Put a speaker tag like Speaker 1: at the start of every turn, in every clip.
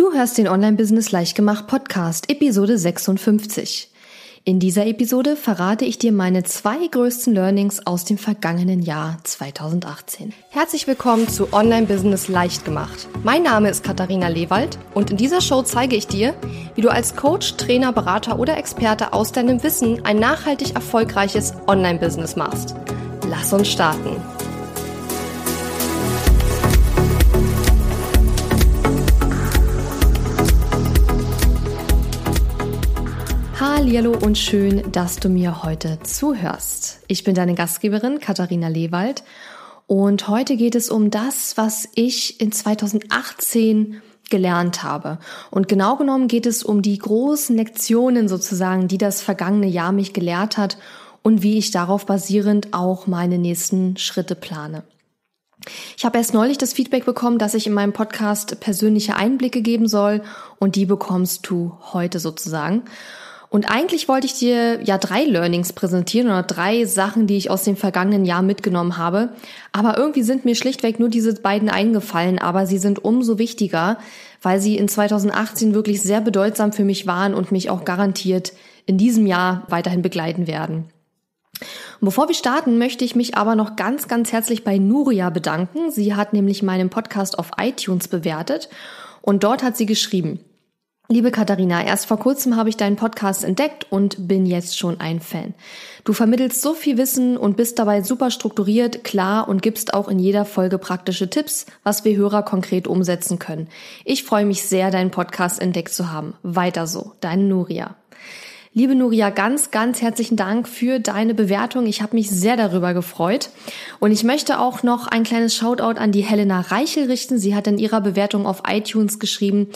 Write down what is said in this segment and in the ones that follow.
Speaker 1: Du hörst den Online-Business Leichtgemacht Podcast, Episode 56. In dieser Episode verrate ich dir meine zwei größten Learnings aus dem vergangenen Jahr 2018. Herzlich willkommen zu Online-Business Leichtgemacht. Mein Name ist Katharina Lewald und in dieser Show zeige ich dir, wie du als Coach, Trainer, Berater oder Experte aus deinem Wissen ein nachhaltig erfolgreiches Online-Business machst. Lass uns starten. Hallihallo und schön, dass du mir heute zuhörst. Ich bin deine Gastgeberin Katharina Lewald und heute geht es um das, was ich in 2018 gelernt habe. Und genau genommen geht es um die großen Lektionen sozusagen, die das vergangene Jahr mich gelehrt hat und wie ich darauf basierend auch meine nächsten Schritte plane. Ich habe erst neulich das Feedback bekommen, dass ich in meinem Podcast persönliche Einblicke geben soll und die bekommst du heute sozusagen. Und eigentlich wollte ich dir ja drei Learnings präsentieren oder drei Sachen, die ich aus dem vergangenen Jahr mitgenommen habe. Aber irgendwie sind mir schlichtweg nur diese beiden eingefallen, aber sie sind umso wichtiger, weil sie in 2018 wirklich sehr bedeutsam für mich waren und mich auch garantiert in diesem Jahr weiterhin begleiten werden. Und bevor wir starten, möchte ich mich aber noch ganz, ganz herzlich bei Nuria bedanken. Sie hat nämlich meinen Podcast auf iTunes bewertet und dort hat sie geschrieben, Liebe Katharina, erst vor kurzem habe ich deinen Podcast entdeckt und bin jetzt schon ein Fan. Du vermittelst so viel Wissen und bist dabei super strukturiert, klar und gibst auch in jeder Folge praktische Tipps, was wir Hörer konkret umsetzen können. Ich freue mich sehr, deinen Podcast entdeckt zu haben. Weiter so, deine Nuria. Liebe Nuria, ganz, ganz herzlichen Dank für deine Bewertung. Ich habe mich sehr darüber gefreut. Und ich möchte auch noch ein kleines Shoutout an die Helena Reichel richten. Sie hat in ihrer Bewertung auf iTunes geschrieben,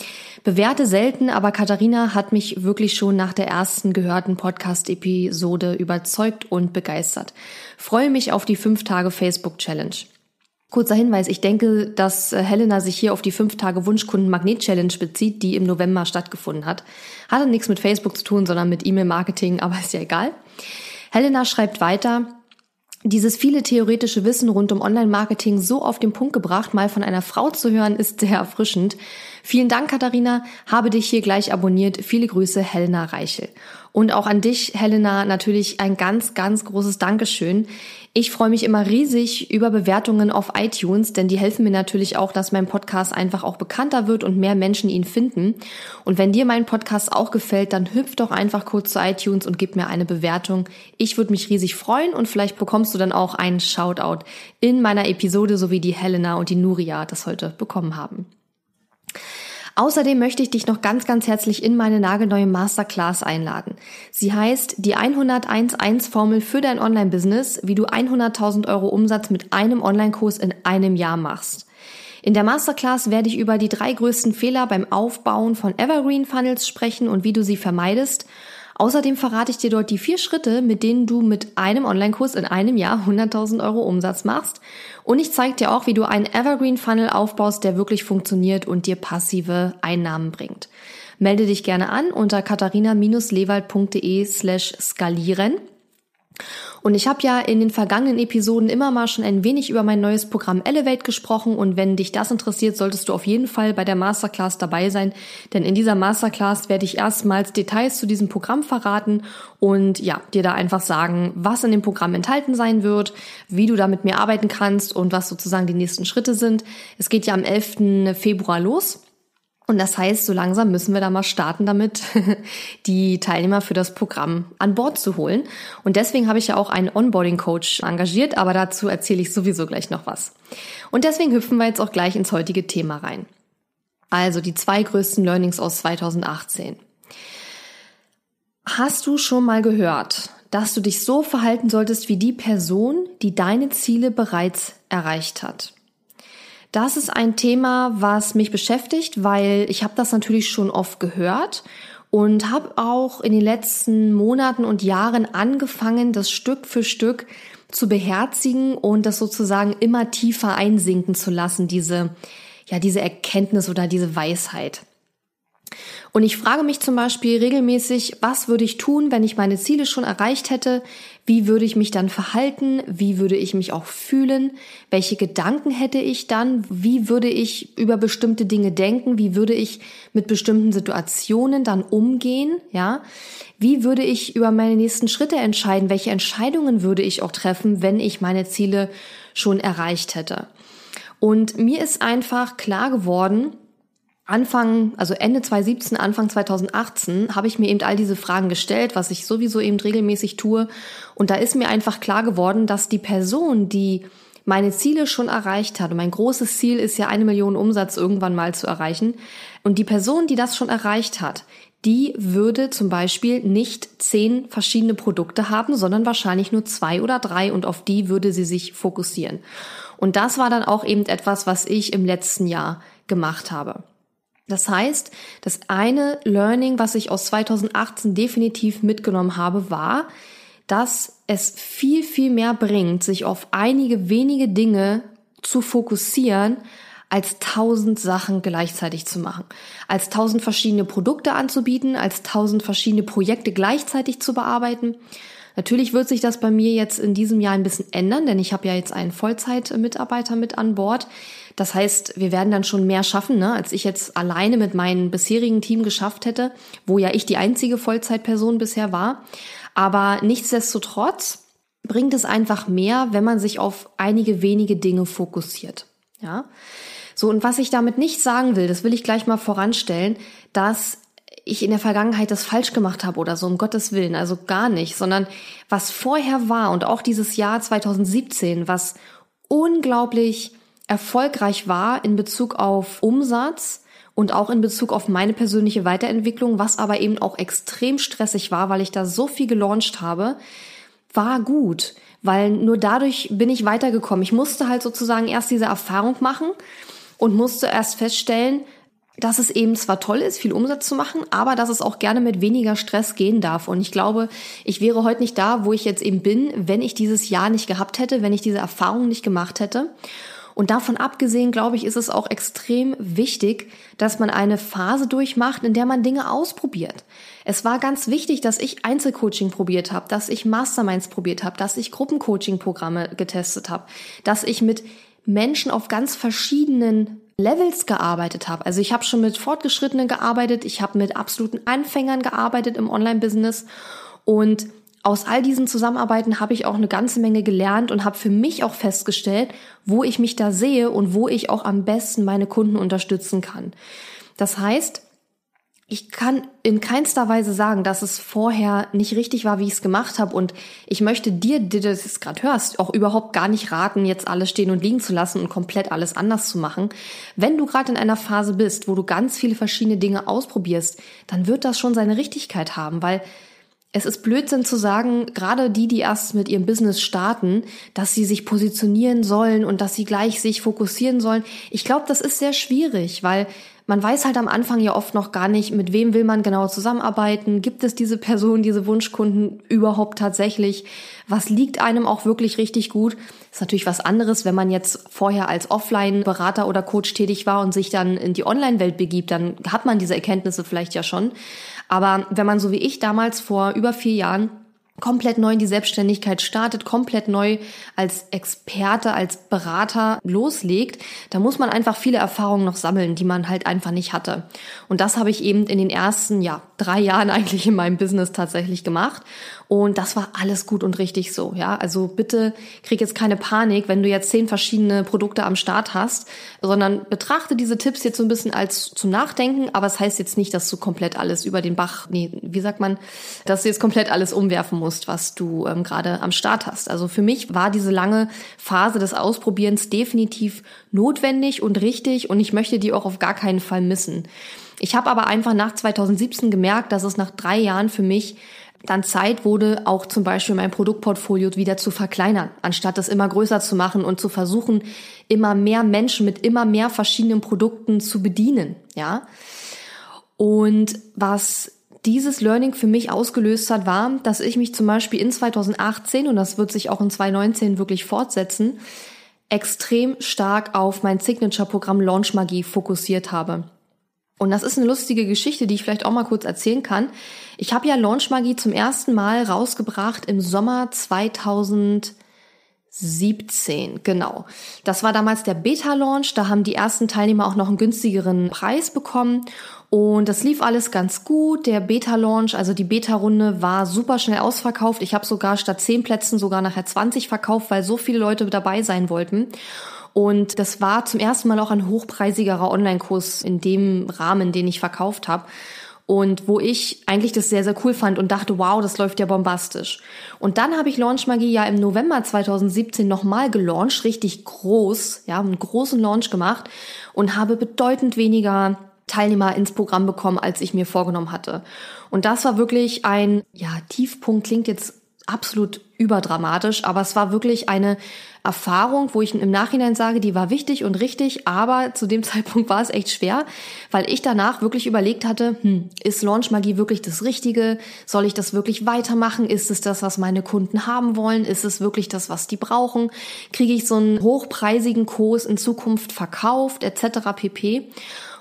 Speaker 1: bewerte selten, aber Katharina hat mich wirklich schon nach der ersten gehörten Podcast-Episode überzeugt und begeistert. Freue mich auf die fünf Tage Facebook Challenge. Kurzer Hinweis, ich denke, dass äh, Helena sich hier auf die 5 Tage Wunschkunden Magnet Challenge bezieht, die im November stattgefunden hat. Hatte nichts mit Facebook zu tun, sondern mit E-Mail-Marketing, aber ist ja egal. Helena schreibt weiter, dieses viele theoretische Wissen rund um Online-Marketing so auf den Punkt gebracht, mal von einer Frau zu hören, ist sehr erfrischend. Vielen Dank, Katharina. Habe dich hier gleich abonniert. Viele Grüße, Helena Reichel. Und auch an dich, Helena, natürlich ein ganz, ganz großes Dankeschön. Ich freue mich immer riesig über Bewertungen auf iTunes, denn die helfen mir natürlich auch, dass mein Podcast einfach auch bekannter wird und mehr Menschen ihn finden. Und wenn dir mein Podcast auch gefällt, dann hüpf doch einfach kurz zu iTunes und gib mir eine Bewertung. Ich würde mich riesig freuen und vielleicht bekommst du dann auch einen Shoutout in meiner Episode, so wie die Helena und die Nuria das heute bekommen haben. Außerdem möchte ich dich noch ganz, ganz herzlich in meine nagelneue Masterclass einladen. Sie heißt die 101.1 Formel für dein Online-Business, wie du 100.000 Euro Umsatz mit einem Online-Kurs in einem Jahr machst. In der Masterclass werde ich über die drei größten Fehler beim Aufbauen von Evergreen Funnels sprechen und wie du sie vermeidest Außerdem verrate ich dir dort die vier Schritte, mit denen du mit einem Online-Kurs in einem Jahr 100.000 Euro Umsatz machst. Und ich zeige dir auch, wie du einen Evergreen Funnel aufbaust, der wirklich funktioniert und dir passive Einnahmen bringt. Melde dich gerne an unter katharina-lewald.de slash skalieren. Und ich habe ja in den vergangenen Episoden immer mal schon ein wenig über mein neues Programm Elevate gesprochen und wenn dich das interessiert, solltest du auf jeden Fall bei der Masterclass dabei sein, denn in dieser Masterclass werde ich erstmals Details zu diesem Programm verraten und ja, dir da einfach sagen, was in dem Programm enthalten sein wird, wie du da mit mir arbeiten kannst und was sozusagen die nächsten Schritte sind. Es geht ja am 11. Februar los. Und das heißt, so langsam müssen wir da mal starten damit, die Teilnehmer für das Programm an Bord zu holen. Und deswegen habe ich ja auch einen Onboarding-Coach engagiert, aber dazu erzähle ich sowieso gleich noch was. Und deswegen hüpfen wir jetzt auch gleich ins heutige Thema rein. Also die zwei größten Learnings aus 2018. Hast du schon mal gehört, dass du dich so verhalten solltest wie die Person, die deine Ziele bereits erreicht hat? Das ist ein Thema, was mich beschäftigt, weil ich habe das natürlich schon oft gehört und habe auch in den letzten Monaten und Jahren angefangen, das Stück für Stück zu beherzigen und das sozusagen immer tiefer einsinken zu lassen, diese, ja, diese Erkenntnis oder diese Weisheit. Und ich frage mich zum Beispiel regelmäßig, was würde ich tun, wenn ich meine Ziele schon erreicht hätte? Wie würde ich mich dann verhalten? Wie würde ich mich auch fühlen? Welche Gedanken hätte ich dann? Wie würde ich über bestimmte Dinge denken? Wie würde ich mit bestimmten Situationen dann umgehen? Ja? Wie würde ich über meine nächsten Schritte entscheiden? Welche Entscheidungen würde ich auch treffen, wenn ich meine Ziele schon erreicht hätte? Und mir ist einfach klar geworden, Anfang, also Ende 2017, Anfang 2018 habe ich mir eben all diese Fragen gestellt, was ich sowieso eben regelmäßig tue. Und da ist mir einfach klar geworden, dass die Person, die meine Ziele schon erreicht hat, und mein großes Ziel ist ja eine Million Umsatz irgendwann mal zu erreichen, und die Person, die das schon erreicht hat, die würde zum Beispiel nicht zehn verschiedene Produkte haben, sondern wahrscheinlich nur zwei oder drei und auf die würde sie sich fokussieren. Und das war dann auch eben etwas, was ich im letzten Jahr gemacht habe. Das heißt, das eine Learning, was ich aus 2018 definitiv mitgenommen habe, war, dass es viel, viel mehr bringt, sich auf einige wenige Dinge zu fokussieren, als tausend Sachen gleichzeitig zu machen, als tausend verschiedene Produkte anzubieten, als tausend verschiedene Projekte gleichzeitig zu bearbeiten. Natürlich wird sich das bei mir jetzt in diesem Jahr ein bisschen ändern, denn ich habe ja jetzt einen Vollzeitmitarbeiter mit an Bord. Das heißt, wir werden dann schon mehr schaffen, ne, als ich jetzt alleine mit meinem bisherigen Team geschafft hätte, wo ja ich die einzige Vollzeitperson bisher war. Aber nichtsdestotrotz bringt es einfach mehr, wenn man sich auf einige wenige Dinge fokussiert. Ja. So, und was ich damit nicht sagen will, das will ich gleich mal voranstellen, dass ich in der Vergangenheit das falsch gemacht habe oder so, um Gottes Willen, also gar nicht, sondern was vorher war und auch dieses Jahr 2017, was unglaublich erfolgreich war in Bezug auf Umsatz und auch in Bezug auf meine persönliche Weiterentwicklung, was aber eben auch extrem stressig war, weil ich da so viel gelauncht habe, war gut, weil nur dadurch bin ich weitergekommen. Ich musste halt sozusagen erst diese Erfahrung machen und musste erst feststellen, dass es eben zwar toll ist, viel Umsatz zu machen, aber dass es auch gerne mit weniger Stress gehen darf. Und ich glaube, ich wäre heute nicht da, wo ich jetzt eben bin, wenn ich dieses Jahr nicht gehabt hätte, wenn ich diese Erfahrung nicht gemacht hätte. Und davon abgesehen, glaube ich, ist es auch extrem wichtig, dass man eine Phase durchmacht, in der man Dinge ausprobiert. Es war ganz wichtig, dass ich Einzelcoaching probiert habe, dass ich Masterminds probiert habe, dass ich Gruppencoaching-Programme getestet habe, dass ich mit Menschen auf ganz verschiedenen Levels gearbeitet habe. Also ich habe schon mit Fortgeschrittenen gearbeitet, ich habe mit absoluten Anfängern gearbeitet im Online-Business und aus all diesen Zusammenarbeiten habe ich auch eine ganze Menge gelernt und habe für mich auch festgestellt, wo ich mich da sehe und wo ich auch am besten meine Kunden unterstützen kann. Das heißt, ich kann in keinster Weise sagen, dass es vorher nicht richtig war, wie ich es gemacht habe. Und ich möchte dir, der du das gerade hörst, auch überhaupt gar nicht raten, jetzt alles stehen und liegen zu lassen und komplett alles anders zu machen. Wenn du gerade in einer Phase bist, wo du ganz viele verschiedene Dinge ausprobierst, dann wird das schon seine Richtigkeit haben, weil es ist Blödsinn zu sagen, gerade die, die erst mit ihrem Business starten, dass sie sich positionieren sollen und dass sie gleich sich fokussieren sollen. Ich glaube, das ist sehr schwierig, weil man weiß halt am Anfang ja oft noch gar nicht, mit wem will man genau zusammenarbeiten. Gibt es diese Person, diese Wunschkunden überhaupt tatsächlich? Was liegt einem auch wirklich richtig gut? ist natürlich was anderes, wenn man jetzt vorher als Offline-Berater oder Coach tätig war und sich dann in die Online-Welt begibt, dann hat man diese Erkenntnisse vielleicht ja schon. Aber wenn man so wie ich damals vor über vier Jahren komplett neu in die Selbstständigkeit startet, komplett neu als Experte, als Berater loslegt, da muss man einfach viele Erfahrungen noch sammeln, die man halt einfach nicht hatte. Und das habe ich eben in den ersten, ja, drei Jahren eigentlich in meinem Business tatsächlich gemacht. Und das war alles gut und richtig so, ja. Also bitte krieg jetzt keine Panik, wenn du jetzt zehn verschiedene Produkte am Start hast, sondern betrachte diese Tipps jetzt so ein bisschen als zum Nachdenken, aber es das heißt jetzt nicht, dass du komplett alles über den Bach, nee, wie sagt man, dass du jetzt komplett alles umwerfen musst, was du ähm, gerade am Start hast. Also für mich war diese lange Phase des Ausprobierens definitiv notwendig und richtig und ich möchte die auch auf gar keinen Fall missen. Ich habe aber einfach nach 2017 gemerkt, dass es nach drei Jahren für mich dann Zeit wurde, auch zum Beispiel mein Produktportfolio wieder zu verkleinern, anstatt es immer größer zu machen und zu versuchen, immer mehr Menschen mit immer mehr verschiedenen Produkten zu bedienen, ja. Und was dieses Learning für mich ausgelöst hat, war, dass ich mich zum Beispiel in 2018, und das wird sich auch in 2019 wirklich fortsetzen, extrem stark auf mein Signature-Programm Launch Magie fokussiert habe. Und das ist eine lustige Geschichte, die ich vielleicht auch mal kurz erzählen kann. Ich habe ja Launch Magie zum ersten Mal rausgebracht im Sommer 2017, genau. Das war damals der Beta-Launch. Da haben die ersten Teilnehmer auch noch einen günstigeren Preis bekommen. Und das lief alles ganz gut. Der Beta-Launch, also die Beta-Runde, war super schnell ausverkauft. Ich habe sogar statt 10 Plätzen sogar nachher 20 verkauft, weil so viele Leute dabei sein wollten. Und das war zum ersten Mal auch ein hochpreisigerer Online-Kurs in dem Rahmen, den ich verkauft habe. Und wo ich eigentlich das sehr, sehr cool fand und dachte, wow, das läuft ja bombastisch. Und dann habe ich Launch Magie ja im November 2017 nochmal gelauncht, richtig groß, ja, einen großen Launch gemacht und habe bedeutend weniger Teilnehmer ins Programm bekommen, als ich mir vorgenommen hatte. Und das war wirklich ein, ja, Tiefpunkt klingt jetzt absolut überdramatisch, aber es war wirklich eine Erfahrung, wo ich im Nachhinein sage, die war wichtig und richtig, aber zu dem Zeitpunkt war es echt schwer, weil ich danach wirklich überlegt hatte, hm, ist Launch Magie wirklich das Richtige? Soll ich das wirklich weitermachen? Ist es das, was meine Kunden haben wollen? Ist es wirklich das, was die brauchen? Kriege ich so einen hochpreisigen Kurs in Zukunft verkauft, etc. pp.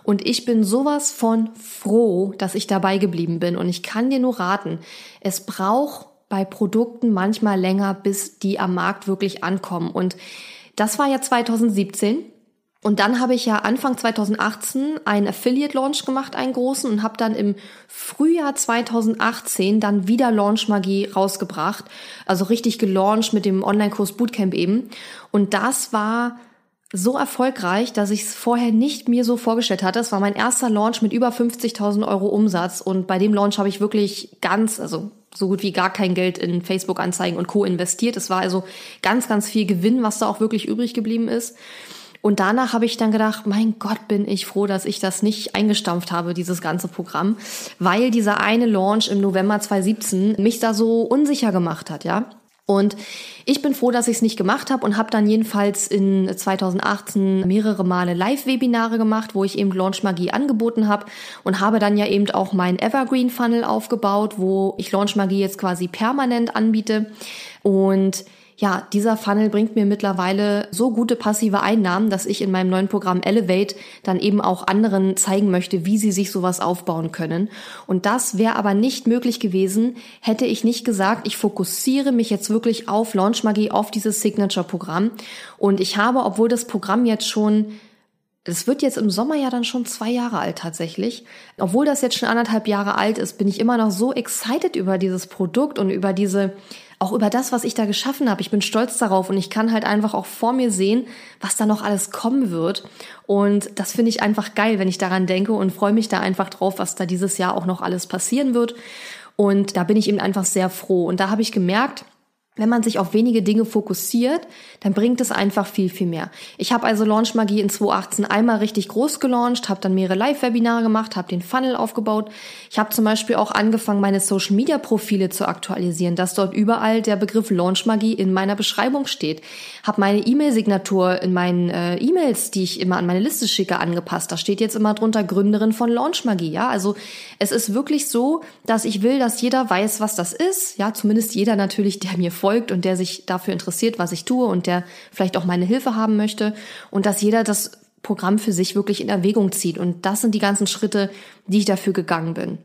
Speaker 1: Und ich bin sowas von froh, dass ich dabei geblieben bin. Und ich kann dir nur raten, es braucht bei Produkten manchmal länger, bis die am Markt wirklich ankommen. Und das war ja 2017. Und dann habe ich ja Anfang 2018 einen Affiliate Launch gemacht, einen großen, und habe dann im Frühjahr 2018 dann wieder Launch Magie rausgebracht. Also richtig gelauncht mit dem Online-Kurs Bootcamp eben. Und das war so erfolgreich, dass ich es vorher nicht mir so vorgestellt hatte. Es war mein erster Launch mit über 50.000 Euro Umsatz und bei dem Launch habe ich wirklich ganz, also so gut wie gar kein Geld in Facebook-Anzeigen und Co. investiert. Es war also ganz, ganz viel Gewinn, was da auch wirklich übrig geblieben ist. Und danach habe ich dann gedacht, mein Gott, bin ich froh, dass ich das nicht eingestampft habe, dieses ganze Programm, weil dieser eine Launch im November 2017 mich da so unsicher gemacht hat, ja. Und ich bin froh, dass ich es nicht gemacht habe und habe dann jedenfalls in 2018 mehrere Male Live-Webinare gemacht, wo ich eben Launch Magie angeboten habe und habe dann ja eben auch meinen Evergreen Funnel aufgebaut, wo ich Launch Magie jetzt quasi permanent anbiete. Und ja, dieser Funnel bringt mir mittlerweile so gute passive Einnahmen, dass ich in meinem neuen Programm Elevate dann eben auch anderen zeigen möchte, wie sie sich sowas aufbauen können. Und das wäre aber nicht möglich gewesen, hätte ich nicht gesagt, ich fokussiere mich jetzt wirklich auf Launch Magie, auf dieses Signature-Programm. Und ich habe, obwohl das Programm jetzt schon es wird jetzt im Sommer ja dann schon zwei Jahre alt tatsächlich. Obwohl das jetzt schon anderthalb Jahre alt ist, bin ich immer noch so excited über dieses Produkt und über diese, auch über das, was ich da geschaffen habe. Ich bin stolz darauf und ich kann halt einfach auch vor mir sehen, was da noch alles kommen wird. Und das finde ich einfach geil, wenn ich daran denke und freue mich da einfach drauf, was da dieses Jahr auch noch alles passieren wird. Und da bin ich eben einfach sehr froh. Und da habe ich gemerkt, wenn man sich auf wenige Dinge fokussiert, dann bringt es einfach viel, viel mehr. Ich habe also Launch Magie in 2018 einmal richtig groß gelauncht, habe dann mehrere Live-Webinare gemacht, habe den Funnel aufgebaut. Ich habe zum Beispiel auch angefangen, meine Social-Media-Profile zu aktualisieren, dass dort überall der Begriff Launch Magie in meiner Beschreibung steht. Habe meine E-Mail-Signatur in meinen äh, E-Mails, die ich immer an meine Liste schicke, angepasst. Da steht jetzt immer drunter Gründerin von Launch Magie. Ja, also es ist wirklich so, dass ich will, dass jeder weiß, was das ist. Ja, zumindest jeder natürlich, der mir folgt und der sich dafür interessiert, was ich tue und der vielleicht auch meine Hilfe haben möchte und dass jeder das Programm für sich wirklich in Erwägung zieht. Und das sind die ganzen Schritte, die ich dafür gegangen bin.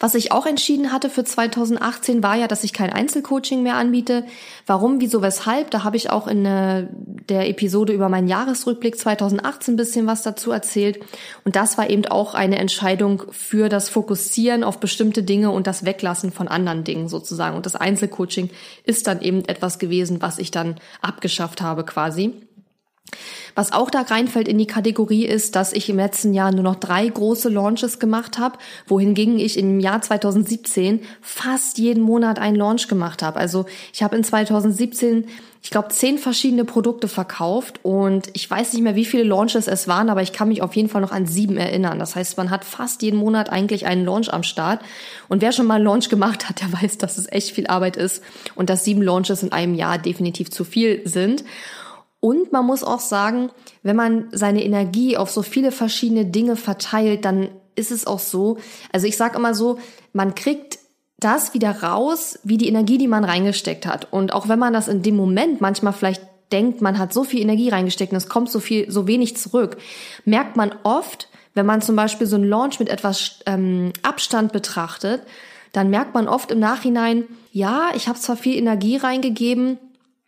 Speaker 1: Was ich auch entschieden hatte für 2018 war ja, dass ich kein Einzelcoaching mehr anbiete. Warum, wieso, weshalb? Da habe ich auch in äh, der Episode über meinen Jahresrückblick 2018 ein bisschen was dazu erzählt. Und das war eben auch eine Entscheidung für das Fokussieren auf bestimmte Dinge und das Weglassen von anderen Dingen sozusagen. Und das Einzelcoaching ist dann eben etwas gewesen, was ich dann abgeschafft habe quasi. Was auch da reinfällt in die Kategorie ist, dass ich im letzten Jahr nur noch drei große Launches gemacht habe, wohingegen ich im Jahr 2017 fast jeden Monat einen Launch gemacht habe. Also ich habe in 2017 ich glaube, zehn verschiedene Produkte verkauft und ich weiß nicht mehr, wie viele Launches es waren, aber ich kann mich auf jeden Fall noch an sieben erinnern. Das heißt, man hat fast jeden Monat eigentlich einen Launch am Start. Und wer schon mal einen Launch gemacht hat, der weiß, dass es echt viel Arbeit ist und dass sieben Launches in einem Jahr definitiv zu viel sind. Und man muss auch sagen, wenn man seine Energie auf so viele verschiedene Dinge verteilt, dann ist es auch so, also ich sage immer so, man kriegt das wieder raus, wie die Energie, die man reingesteckt hat. Und auch wenn man das in dem Moment manchmal vielleicht denkt, man hat so viel Energie reingesteckt und es kommt so viel, so wenig zurück, merkt man oft, Wenn man zum Beispiel so einen Launch mit etwas ähm, Abstand betrachtet, dann merkt man oft im Nachhinein, ja, ich habe zwar viel Energie reingegeben,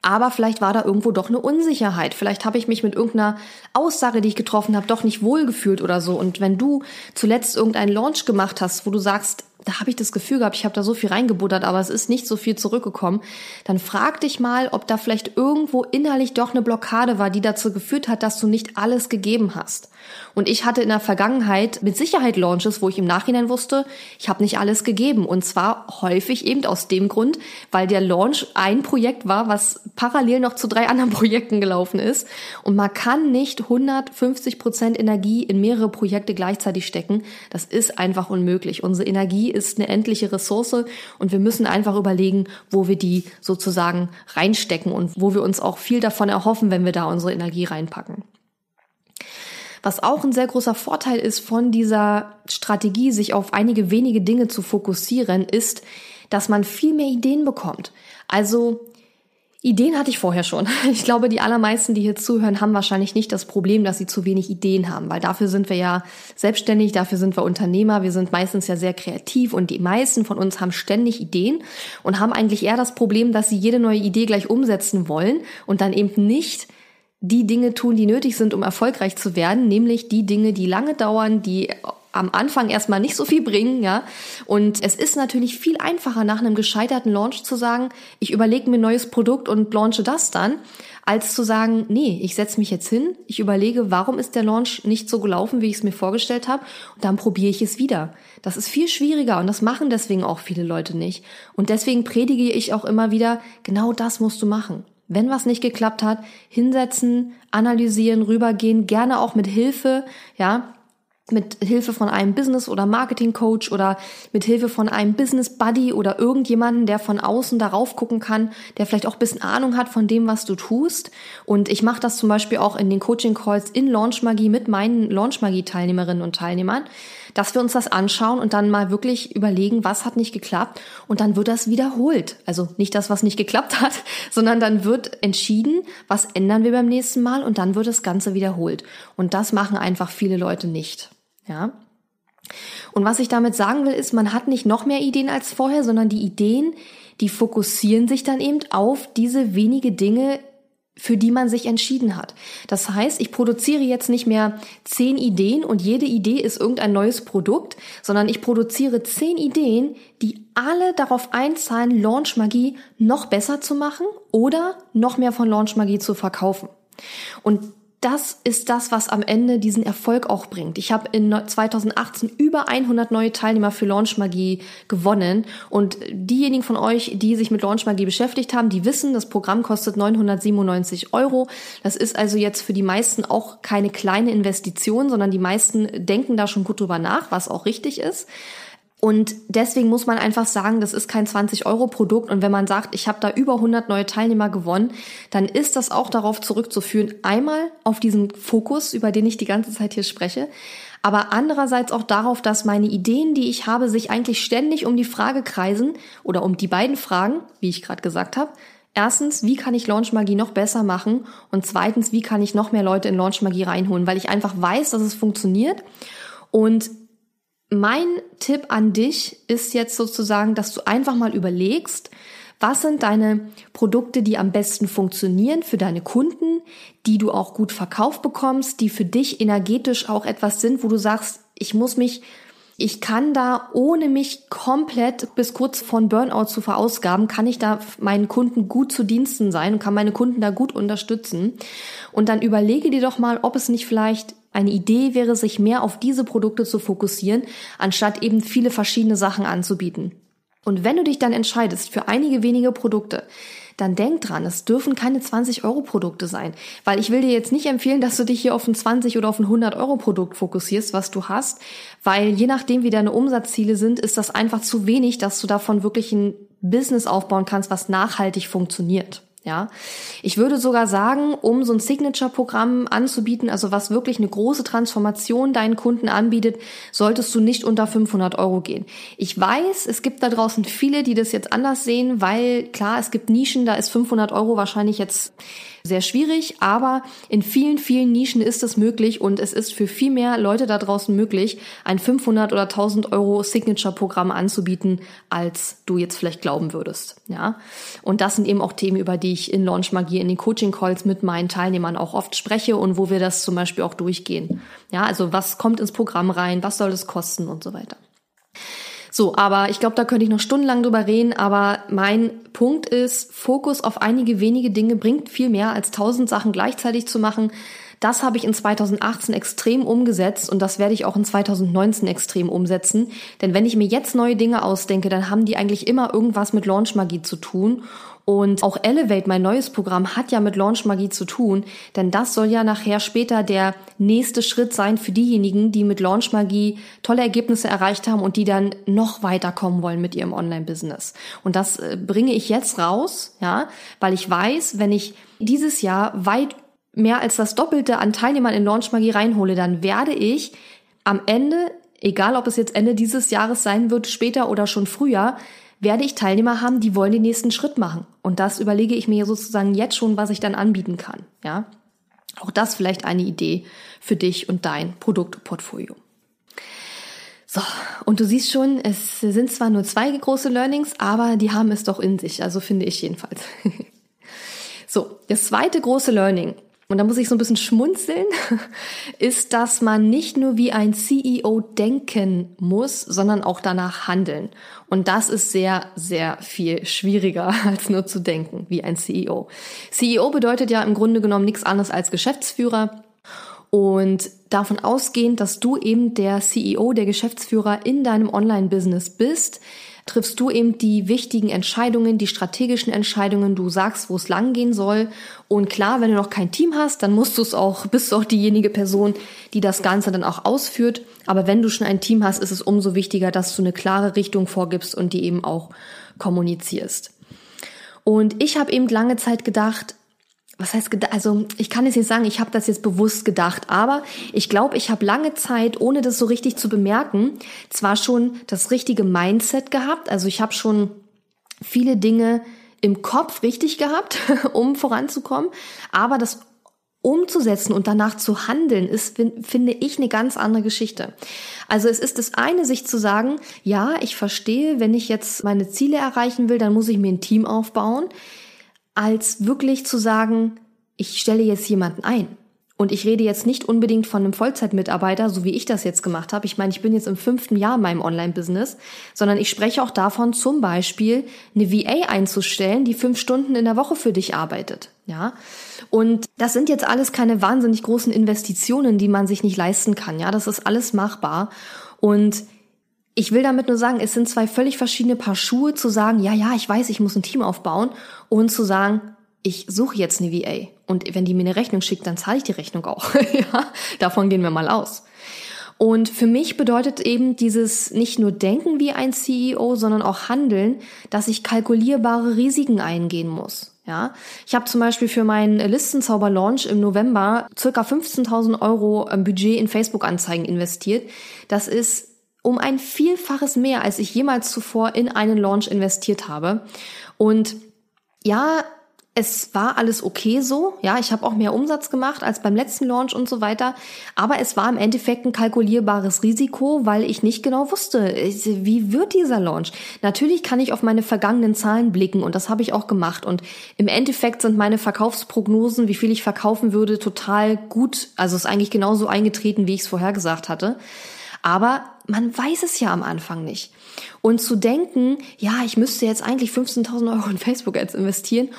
Speaker 1: aber vielleicht war da irgendwo doch eine Unsicherheit. Vielleicht habe ich mich mit irgendeiner Aussage, die ich getroffen habe, doch nicht wohlgefühlt oder so. Und wenn du zuletzt irgendeinen Launch gemacht hast, wo du sagst, da habe ich das Gefühl gehabt, ich habe da so viel reingebuttert, aber es ist nicht so viel zurückgekommen, dann frag dich mal, ob da vielleicht irgendwo innerlich doch eine Blockade war, die dazu geführt hat, dass du nicht alles gegeben hast. Und ich hatte in der Vergangenheit mit Sicherheit Launches, wo ich im Nachhinein wusste, ich habe nicht alles gegeben. Und zwar häufig eben aus dem Grund, weil der Launch ein Projekt war, was parallel noch zu drei anderen Projekten gelaufen ist. Und man kann nicht 150 Prozent Energie in mehrere Projekte gleichzeitig stecken. Das ist einfach unmöglich. Unsere Energie ist eine endliche Ressource und wir müssen einfach überlegen, wo wir die sozusagen reinstecken und wo wir uns auch viel davon erhoffen, wenn wir da unsere Energie reinpacken. Was auch ein sehr großer Vorteil ist von dieser Strategie, sich auf einige wenige Dinge zu fokussieren, ist, dass man viel mehr Ideen bekommt. Also Ideen hatte ich vorher schon. Ich glaube, die allermeisten, die hier zuhören, haben wahrscheinlich nicht das Problem, dass sie zu wenig Ideen haben, weil dafür sind wir ja selbstständig, dafür sind wir Unternehmer, wir sind meistens ja sehr kreativ und die meisten von uns haben ständig Ideen und haben eigentlich eher das Problem, dass sie jede neue Idee gleich umsetzen wollen und dann eben nicht die Dinge tun, die nötig sind, um erfolgreich zu werden, nämlich die Dinge, die lange dauern, die am Anfang erstmal nicht so viel bringen, ja. Und es ist natürlich viel einfacher, nach einem gescheiterten Launch zu sagen, ich überlege mir ein neues Produkt und launche das dann, als zu sagen, nee, ich setze mich jetzt hin, ich überlege, warum ist der Launch nicht so gelaufen, wie ich es mir vorgestellt habe, und dann probiere ich es wieder. Das ist viel schwieriger und das machen deswegen auch viele Leute nicht. Und deswegen predige ich auch immer wieder, genau das musst du machen. Wenn was nicht geklappt hat, hinsetzen, analysieren, rübergehen, gerne auch mit Hilfe, ja, mit Hilfe von einem Business- oder Marketing-Coach oder mit Hilfe von einem Business-Buddy oder irgendjemanden, der von außen darauf gucken kann, der vielleicht auch ein bisschen Ahnung hat von dem, was du tust. Und ich mache das zum Beispiel auch in den Coaching-Calls in Launch Magie mit meinen Launch Magie-Teilnehmerinnen und Teilnehmern, dass wir uns das anschauen und dann mal wirklich überlegen, was hat nicht geklappt und dann wird das wiederholt. Also nicht das, was nicht geklappt hat, sondern dann wird entschieden, was ändern wir beim nächsten Mal und dann wird das Ganze wiederholt. Und das machen einfach viele Leute nicht. Ja. Und was ich damit sagen will, ist, man hat nicht noch mehr Ideen als vorher, sondern die Ideen, die fokussieren sich dann eben auf diese wenige Dinge, für die man sich entschieden hat. Das heißt, ich produziere jetzt nicht mehr zehn Ideen und jede Idee ist irgendein neues Produkt, sondern ich produziere zehn Ideen, die alle darauf einzahlen, Launch Magie noch besser zu machen oder noch mehr von Launch Magie zu verkaufen. Und das ist das, was am Ende diesen Erfolg auch bringt. Ich habe in 2018 über 100 neue Teilnehmer für Launch Magie gewonnen und diejenigen von euch, die sich mit Launch Magie beschäftigt haben, die wissen, das Programm kostet 997 Euro. Das ist also jetzt für die meisten auch keine kleine Investition, sondern die meisten denken da schon gut drüber nach, was auch richtig ist. Und deswegen muss man einfach sagen, das ist kein 20-Euro-Produkt. Und wenn man sagt, ich habe da über 100 neue Teilnehmer gewonnen, dann ist das auch darauf zurückzuführen, einmal auf diesen Fokus, über den ich die ganze Zeit hier spreche, aber andererseits auch darauf, dass meine Ideen, die ich habe, sich eigentlich ständig um die Frage kreisen oder um die beiden Fragen, wie ich gerade gesagt habe. Erstens, wie kann ich Launch Magie noch besser machen? Und zweitens, wie kann ich noch mehr Leute in Launch Magie reinholen? Weil ich einfach weiß, dass es funktioniert. Und mein Tipp an dich ist jetzt sozusagen, dass du einfach mal überlegst, was sind deine Produkte, die am besten funktionieren für deine Kunden, die du auch gut verkauft bekommst, die für dich energetisch auch etwas sind, wo du sagst, ich muss mich, ich kann da, ohne mich komplett bis kurz von Burnout zu verausgaben, kann ich da meinen Kunden gut zu Diensten sein und kann meine Kunden da gut unterstützen. Und dann überlege dir doch mal, ob es nicht vielleicht eine Idee wäre, sich mehr auf diese Produkte zu fokussieren, anstatt eben viele verschiedene Sachen anzubieten. Und wenn du dich dann entscheidest für einige wenige Produkte, dann denk dran, es dürfen keine 20 Euro Produkte sein, weil ich will dir jetzt nicht empfehlen, dass du dich hier auf ein 20 oder auf ein 100 Euro Produkt fokussierst, was du hast, weil je nachdem, wie deine Umsatzziele sind, ist das einfach zu wenig, dass du davon wirklich ein Business aufbauen kannst, was nachhaltig funktioniert. Ja, ich würde sogar sagen, um so ein Signature-Programm anzubieten, also was wirklich eine große Transformation deinen Kunden anbietet, solltest du nicht unter 500 Euro gehen. Ich weiß, es gibt da draußen viele, die das jetzt anders sehen, weil klar, es gibt Nischen, da ist 500 Euro wahrscheinlich jetzt sehr schwierig, aber in vielen, vielen Nischen ist es möglich und es ist für viel mehr Leute da draußen möglich, ein 500 oder 1000 Euro Signature-Programm anzubieten, als du jetzt vielleicht glauben würdest. Ja, und das sind eben auch Themen, über die ich in Launch Magie in den Coaching Calls mit meinen Teilnehmern auch oft spreche und wo wir das zum Beispiel auch durchgehen. Ja, also was kommt ins Programm rein, was soll es kosten und so weiter. So, aber ich glaube, da könnte ich noch stundenlang drüber reden, aber mein Punkt ist, Fokus auf einige wenige Dinge bringt viel mehr als tausend Sachen gleichzeitig zu machen. Das habe ich in 2018 extrem umgesetzt und das werde ich auch in 2019 extrem umsetzen. Denn wenn ich mir jetzt neue Dinge ausdenke, dann haben die eigentlich immer irgendwas mit Launchmagie zu tun. Und auch Elevate, mein neues Programm, hat ja mit Launchmagie zu tun, denn das soll ja nachher später der nächste Schritt sein für diejenigen, die mit Launchmagie tolle Ergebnisse erreicht haben und die dann noch weiterkommen wollen mit ihrem Online-Business. Und das äh, bringe ich jetzt raus, ja, weil ich weiß, wenn ich dieses Jahr weit mehr als das Doppelte an Teilnehmern in Launchmagie reinhole, dann werde ich am Ende, egal ob es jetzt Ende dieses Jahres sein wird, später oder schon früher, werde ich Teilnehmer haben, die wollen den nächsten Schritt machen. Und das überlege ich mir sozusagen jetzt schon, was ich dann anbieten kann. Ja, auch das vielleicht eine Idee für dich und dein Produktportfolio. So, und du siehst schon, es sind zwar nur zwei große Learnings, aber die haben es doch in sich, also finde ich jedenfalls. so, das zweite große Learning und da muss ich so ein bisschen schmunzeln, ist, dass man nicht nur wie ein CEO denken muss, sondern auch danach handeln. Und das ist sehr, sehr viel schwieriger, als nur zu denken wie ein CEO. CEO bedeutet ja im Grunde genommen nichts anderes als Geschäftsführer. Und davon ausgehend, dass du eben der CEO, der Geschäftsführer in deinem Online-Business bist, triffst du eben die wichtigen Entscheidungen, die strategischen Entscheidungen, du sagst, wo es langgehen soll. Und klar, wenn du noch kein Team hast, dann musst du es auch, bist du auch diejenige Person, die das Ganze dann auch ausführt. Aber wenn du schon ein Team hast, ist es umso wichtiger, dass du eine klare Richtung vorgibst und die eben auch kommunizierst. Und ich habe eben lange Zeit gedacht, was heißt, also ich kann jetzt nicht sagen, ich habe das jetzt bewusst gedacht, aber ich glaube, ich habe lange Zeit, ohne das so richtig zu bemerken, zwar schon das richtige Mindset gehabt, also ich habe schon viele Dinge im Kopf richtig gehabt, um voranzukommen, aber das umzusetzen und danach zu handeln, ist, finde ich, eine ganz andere Geschichte. Also es ist das eine, sich zu sagen, ja, ich verstehe, wenn ich jetzt meine Ziele erreichen will, dann muss ich mir ein Team aufbauen als wirklich zu sagen, ich stelle jetzt jemanden ein. Und ich rede jetzt nicht unbedingt von einem Vollzeitmitarbeiter, so wie ich das jetzt gemacht habe. Ich meine, ich bin jetzt im fünften Jahr in meinem Online-Business, sondern ich spreche auch davon, zum Beispiel eine VA einzustellen, die fünf Stunden in der Woche für dich arbeitet. Ja. Und das sind jetzt alles keine wahnsinnig großen Investitionen, die man sich nicht leisten kann. Ja, das ist alles machbar. Und ich will damit nur sagen, es sind zwei völlig verschiedene Paar Schuhe zu sagen, ja, ja, ich weiß, ich muss ein Team aufbauen und zu sagen, ich suche jetzt eine VA und wenn die mir eine Rechnung schickt, dann zahle ich die Rechnung auch. ja, davon gehen wir mal aus. Und für mich bedeutet eben dieses nicht nur Denken wie ein CEO, sondern auch Handeln, dass ich kalkulierbare Risiken eingehen muss. Ja, ich habe zum Beispiel für meinen Listenzauber Launch im November circa 15.000 Euro Budget in Facebook-Anzeigen investiert. Das ist um ein Vielfaches mehr, als ich jemals zuvor in einen Launch investiert habe. Und ja, es war alles okay so. Ja, ich habe auch mehr Umsatz gemacht als beim letzten Launch und so weiter. Aber es war im Endeffekt ein kalkulierbares Risiko, weil ich nicht genau wusste, wie wird dieser Launch. Natürlich kann ich auf meine vergangenen Zahlen blicken und das habe ich auch gemacht. Und im Endeffekt sind meine Verkaufsprognosen, wie viel ich verkaufen würde, total gut. Also ist eigentlich genauso eingetreten, wie ich es vorher gesagt hatte. Aber man weiß es ja am Anfang nicht. Und zu denken, ja, ich müsste jetzt eigentlich 15.000 Euro in Facebook-Ads investieren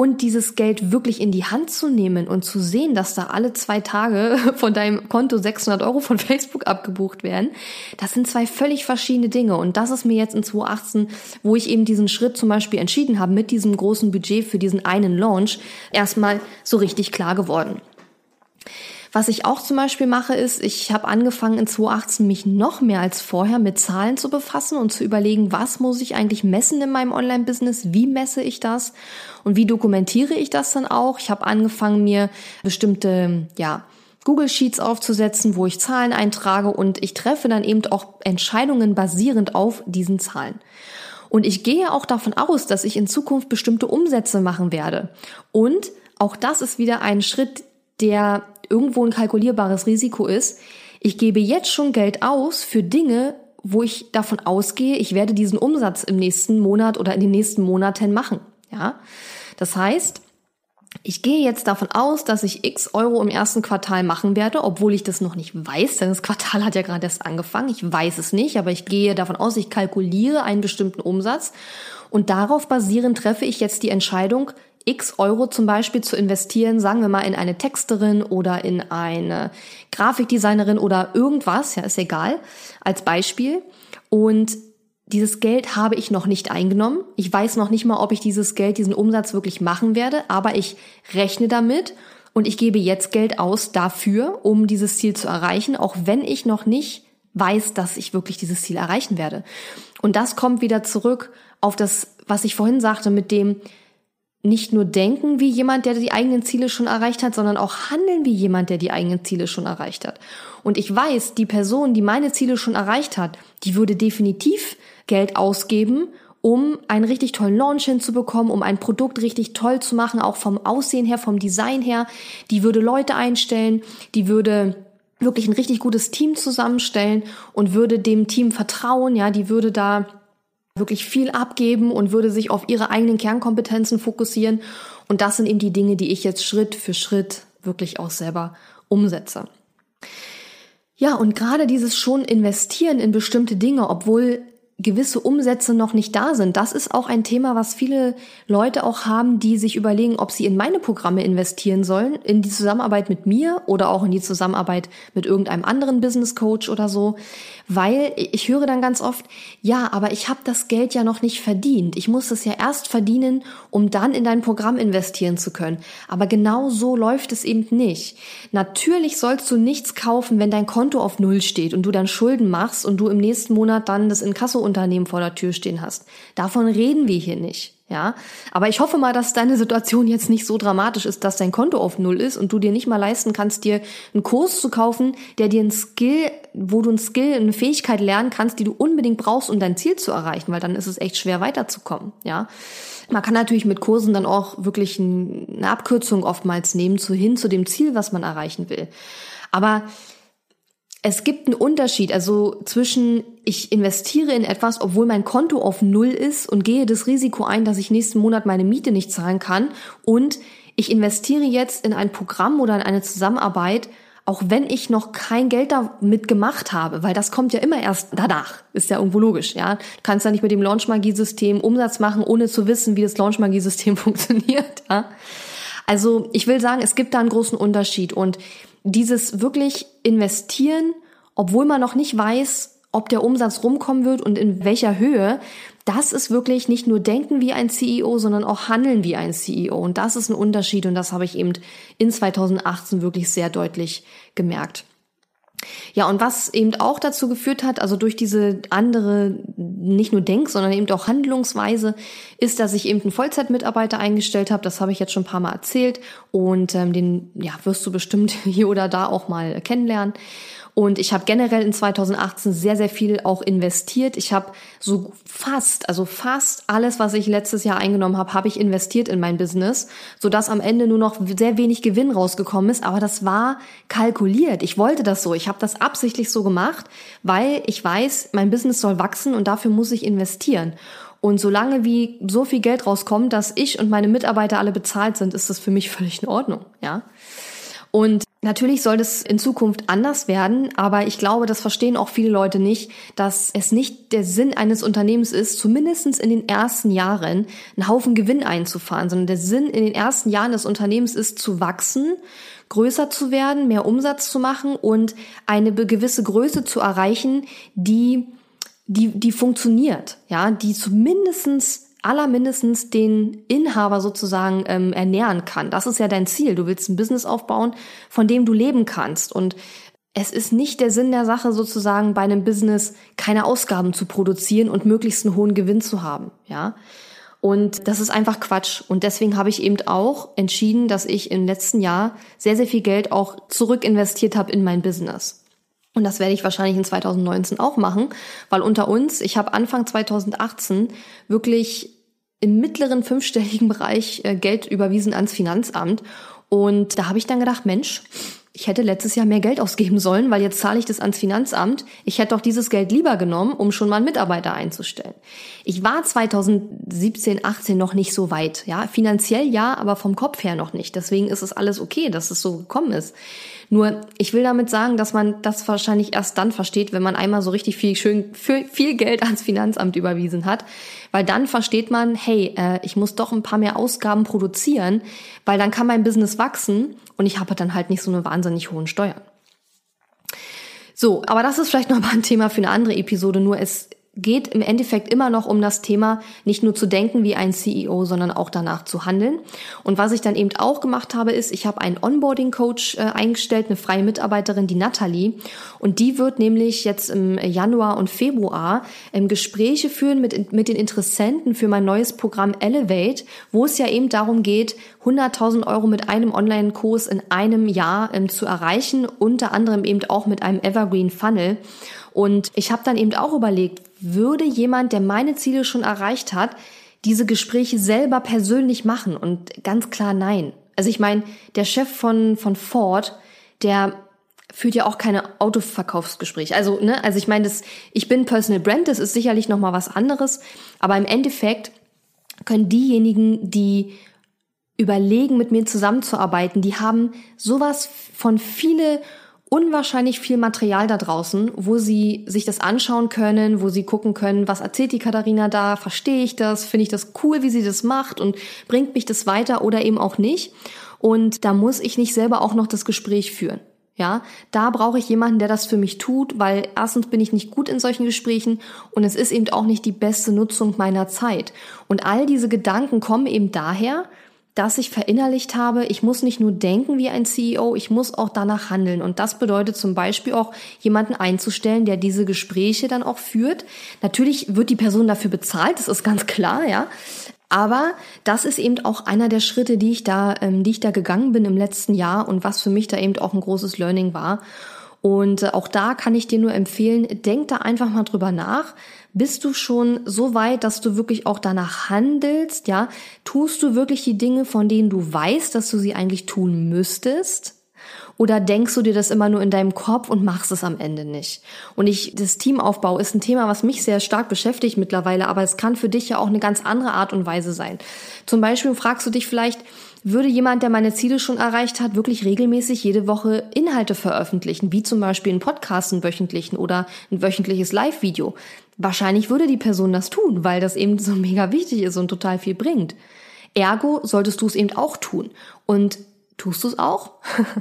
Speaker 1: und dieses Geld wirklich in die Hand zu nehmen und zu sehen, dass da alle zwei Tage von deinem Konto 600 Euro von Facebook abgebucht werden, das sind zwei völlig verschiedene Dinge. Und das ist mir jetzt in 2018, wo ich eben diesen Schritt zum Beispiel entschieden habe, mit diesem großen Budget für diesen einen Launch, erstmal so richtig klar geworden. Was ich auch zum Beispiel mache, ist, ich habe angefangen in 2018 mich noch mehr als vorher mit Zahlen zu befassen und zu überlegen, was muss ich eigentlich messen in meinem Online-Business, wie messe ich das und wie dokumentiere ich das dann auch. Ich habe angefangen, mir bestimmte, ja, Google Sheets aufzusetzen, wo ich Zahlen eintrage und ich treffe dann eben auch Entscheidungen basierend auf diesen Zahlen. Und ich gehe auch davon aus, dass ich in Zukunft bestimmte Umsätze machen werde. Und auch das ist wieder ein Schritt, der irgendwo ein kalkulierbares Risiko ist. Ich gebe jetzt schon Geld aus für Dinge, wo ich davon ausgehe, ich werde diesen Umsatz im nächsten Monat oder in den nächsten Monaten machen. Ja, das heißt, ich gehe jetzt davon aus, dass ich x Euro im ersten Quartal machen werde, obwohl ich das noch nicht weiß, denn das Quartal hat ja gerade erst angefangen. Ich weiß es nicht, aber ich gehe davon aus, ich kalkuliere einen bestimmten Umsatz und darauf basierend treffe ich jetzt die Entscheidung, x Euro zum Beispiel zu investieren, sagen wir mal in eine Texterin oder in eine Grafikdesignerin oder irgendwas, ja, ist egal, als Beispiel. Und dieses Geld habe ich noch nicht eingenommen. Ich weiß noch nicht mal, ob ich dieses Geld, diesen Umsatz wirklich machen werde, aber ich rechne damit und ich gebe jetzt Geld aus dafür, um dieses Ziel zu erreichen, auch wenn ich noch nicht weiß, dass ich wirklich dieses Ziel erreichen werde. Und das kommt wieder zurück auf das, was ich vorhin sagte, mit dem, nicht nur denken wie jemand, der die eigenen Ziele schon erreicht hat, sondern auch handeln wie jemand, der die eigenen Ziele schon erreicht hat. Und ich weiß, die Person, die meine Ziele schon erreicht hat, die würde definitiv Geld ausgeben, um einen richtig tollen Launch hinzubekommen, um ein Produkt richtig toll zu machen, auch vom Aussehen her, vom Design her. Die würde Leute einstellen, die würde wirklich ein richtig gutes Team zusammenstellen und würde dem Team vertrauen, ja, die würde da wirklich viel abgeben und würde sich auf ihre eigenen Kernkompetenzen fokussieren. Und das sind eben die Dinge, die ich jetzt Schritt für Schritt wirklich auch selber umsetze. Ja, und gerade dieses schon investieren in bestimmte Dinge, obwohl gewisse Umsätze noch nicht da sind. Das ist auch ein Thema, was viele Leute auch haben, die sich überlegen, ob sie in meine Programme investieren sollen, in die Zusammenarbeit mit mir oder auch in die Zusammenarbeit mit irgendeinem anderen Business Coach oder so, weil ich höre dann ganz oft, ja, aber ich habe das Geld ja noch nicht verdient. Ich muss es ja erst verdienen, um dann in dein Programm investieren zu können. Aber genau so läuft es eben nicht. Natürlich sollst du nichts kaufen, wenn dein Konto auf Null steht und du dann Schulden machst und du im nächsten Monat dann das Inkasso Unternehmen vor der Tür stehen hast. Davon reden wir hier nicht. Ja, aber ich hoffe mal, dass deine Situation jetzt nicht so dramatisch ist, dass dein Konto auf Null ist und du dir nicht mal leisten kannst, dir einen Kurs zu kaufen, der dir ein Skill, wo du ein Skill, eine Fähigkeit lernen kannst, die du unbedingt brauchst, um dein Ziel zu erreichen, weil dann ist es echt schwer weiterzukommen. Ja, man kann natürlich mit Kursen dann auch wirklich eine Abkürzung oftmals nehmen zu hin zu dem Ziel, was man erreichen will. Aber es gibt einen Unterschied, also zwischen ich investiere in etwas, obwohl mein Konto auf Null ist und gehe das Risiko ein, dass ich nächsten Monat meine Miete nicht zahlen kann und ich investiere jetzt in ein Programm oder in eine Zusammenarbeit, auch wenn ich noch kein Geld damit gemacht habe, weil das kommt ja immer erst danach, ist ja irgendwo logisch, ja. Du kannst ja nicht mit dem Launchmagie-System Umsatz machen, ohne zu wissen, wie das Launchmagie-System funktioniert, ja. Also ich will sagen, es gibt da einen großen Unterschied und dieses wirklich investieren, obwohl man noch nicht weiß, ob der Umsatz rumkommen wird und in welcher Höhe, das ist wirklich nicht nur denken wie ein CEO, sondern auch handeln wie ein CEO. Und das ist ein Unterschied und das habe ich eben in 2018 wirklich sehr deutlich gemerkt. Ja, und was eben auch dazu geführt hat, also durch diese andere, nicht nur Denk, sondern eben auch Handlungsweise, ist, dass ich eben einen Vollzeitmitarbeiter eingestellt habe. Das habe ich jetzt schon ein paar Mal erzählt und ähm, den ja, wirst du bestimmt hier oder da auch mal kennenlernen. Und ich habe generell in 2018 sehr, sehr viel auch investiert. Ich habe so fast, also fast alles, was ich letztes Jahr eingenommen habe, habe ich investiert in mein Business, sodass am Ende nur noch sehr wenig Gewinn rausgekommen ist. Aber das war kalkuliert. Ich wollte das so. Ich habe das absichtlich so gemacht, weil ich weiß, mein Business soll wachsen und dafür muss ich investieren. Und solange wie so viel Geld rauskommt, dass ich und meine Mitarbeiter alle bezahlt sind, ist das für mich völlig in Ordnung, ja. Und Natürlich soll es in Zukunft anders werden, aber ich glaube, das verstehen auch viele Leute nicht, dass es nicht der Sinn eines Unternehmens ist, zumindestens in den ersten Jahren einen Haufen Gewinn einzufahren, sondern der Sinn in den ersten Jahren des Unternehmens ist zu wachsen, größer zu werden, mehr Umsatz zu machen und eine gewisse Größe zu erreichen, die die, die funktioniert, ja, die zumindestens allermindestens den Inhaber sozusagen ähm, ernähren kann. Das ist ja dein Ziel. Du willst ein Business aufbauen, von dem du leben kannst. Und es ist nicht der Sinn der Sache, sozusagen bei einem Business keine Ausgaben zu produzieren und möglichst einen hohen Gewinn zu haben. Ja. Und das ist einfach Quatsch. Und deswegen habe ich eben auch entschieden, dass ich im letzten Jahr sehr, sehr viel Geld auch zurück investiert habe in mein Business. Und das werde ich wahrscheinlich in 2019 auch machen, weil unter uns, ich habe Anfang 2018 wirklich im mittleren fünfstelligen Bereich äh, Geld überwiesen ans Finanzamt. Und da habe ich dann gedacht, Mensch, ich hätte letztes Jahr mehr Geld ausgeben sollen, weil jetzt zahle ich das ans Finanzamt. Ich hätte doch dieses Geld lieber genommen, um schon mal einen Mitarbeiter einzustellen. Ich war 2017, 18 noch nicht so weit. Ja, finanziell ja, aber vom Kopf her noch nicht. Deswegen ist es alles okay, dass es so gekommen ist. Nur, ich will damit sagen, dass man das wahrscheinlich erst dann versteht, wenn man einmal so richtig viel schön, viel Geld ans Finanzamt überwiesen hat. Weil dann versteht man, hey, äh, ich muss doch ein paar mehr Ausgaben produzieren, weil dann kann mein Business wachsen und ich habe dann halt nicht so eine wahnsinnig hohen Steuern. So, aber das ist vielleicht noch mal ein Thema für eine andere Episode. Nur es geht im Endeffekt immer noch um das Thema, nicht nur zu denken wie ein CEO, sondern auch danach zu handeln. Und was ich dann eben auch gemacht habe, ist, ich habe einen Onboarding-Coach äh, eingestellt, eine freie Mitarbeiterin, die Natalie. Und die wird nämlich jetzt im Januar und Februar ähm, Gespräche führen mit, mit den Interessenten für mein neues Programm Elevate, wo es ja eben darum geht, 100.000 Euro mit einem Online-Kurs in einem Jahr ähm, zu erreichen, unter anderem eben auch mit einem Evergreen Funnel. Und ich habe dann eben auch überlegt, würde jemand, der meine Ziele schon erreicht hat, diese Gespräche selber persönlich machen? Und ganz klar nein. Also ich meine, der Chef von, von Ford, der führt ja auch keine Autoverkaufsgespräche. Also, ne, also ich meine, das, ich bin Personal Brand, das ist sicherlich nochmal was anderes, aber im Endeffekt können diejenigen, die überlegen, mit mir zusammenzuarbeiten, die haben sowas von viele unwahrscheinlich viel Material da draußen, wo sie sich das anschauen können, wo sie gucken können, was erzählt die Katharina da, verstehe ich das, finde ich das cool, wie sie das macht und bringt mich das weiter oder eben auch nicht. Und da muss ich nicht selber auch noch das Gespräch führen. Ja, da brauche ich jemanden, der das für mich tut, weil erstens bin ich nicht gut in solchen Gesprächen und es ist eben auch nicht die beste Nutzung meiner Zeit. Und all diese Gedanken kommen eben daher, dass ich verinnerlicht habe, ich muss nicht nur denken wie ein CEO, ich muss auch danach handeln. Und das bedeutet zum Beispiel auch, jemanden einzustellen, der diese Gespräche dann auch führt. Natürlich wird die Person dafür bezahlt, das ist ganz klar, ja. Aber das ist eben auch einer der Schritte, die ich da, ähm, die ich da gegangen bin im letzten Jahr und was für mich da eben auch ein großes Learning war. Und äh, auch da kann ich dir nur empfehlen, denk da einfach mal drüber nach. Bist du schon so weit, dass du wirklich auch danach handelst? Ja, tust du wirklich die Dinge, von denen du weißt, dass du sie eigentlich tun müsstest? Oder denkst du dir das immer nur in deinem Kopf und machst es am Ende nicht? Und ich, das Teamaufbau ist ein Thema, was mich sehr stark beschäftigt mittlerweile, aber es kann für dich ja auch eine ganz andere Art und Weise sein. Zum Beispiel fragst du dich vielleicht, würde jemand, der meine Ziele schon erreicht hat, wirklich regelmäßig jede Woche Inhalte veröffentlichen, wie zum Beispiel einen Podcast, einen wöchentlichen oder ein wöchentliches Live-Video. Wahrscheinlich würde die Person das tun, weil das eben so mega wichtig ist und total viel bringt. Ergo solltest du es eben auch tun. Und tust du es auch?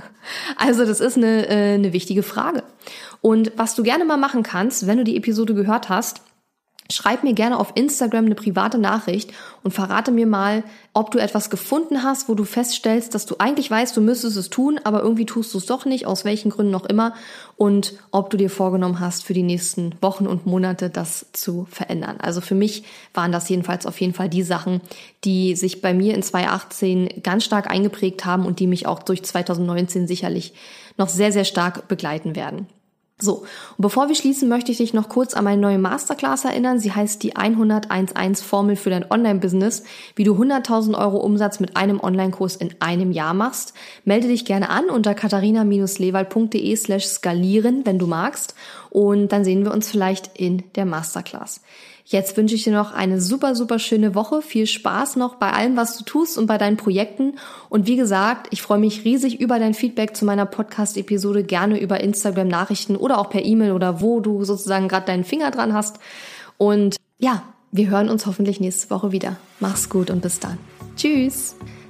Speaker 1: also das ist eine, äh, eine wichtige Frage. Und was du gerne mal machen kannst, wenn du die Episode gehört hast, Schreib mir gerne auf Instagram eine private Nachricht und verrate mir mal, ob du etwas gefunden hast, wo du feststellst, dass du eigentlich weißt, du müsstest es tun, aber irgendwie tust du es doch nicht, aus welchen Gründen noch immer, und ob du dir vorgenommen hast, für die nächsten Wochen und Monate das zu verändern. Also für mich waren das jedenfalls auf jeden Fall die Sachen, die sich bei mir in 2018 ganz stark eingeprägt haben und die mich auch durch 2019 sicherlich noch sehr, sehr stark begleiten werden. So, und bevor wir schließen, möchte ich dich noch kurz an meine neue Masterclass erinnern. Sie heißt die 10011 Formel für dein Online-Business, wie du 100.000 Euro Umsatz mit einem Online-Kurs in einem Jahr machst. Melde dich gerne an unter katharina-lewald.de slash skalieren, wenn du magst. Und dann sehen wir uns vielleicht in der Masterclass. Jetzt wünsche ich dir noch eine super, super schöne Woche. Viel Spaß noch bei allem, was du tust und bei deinen Projekten. Und wie gesagt, ich freue mich riesig über dein Feedback zu meiner Podcast-Episode. Gerne über Instagram-Nachrichten oder auch per E-Mail oder wo du sozusagen gerade deinen Finger dran hast. Und ja, wir hören uns hoffentlich nächste Woche wieder. Mach's gut und bis dann. Tschüss.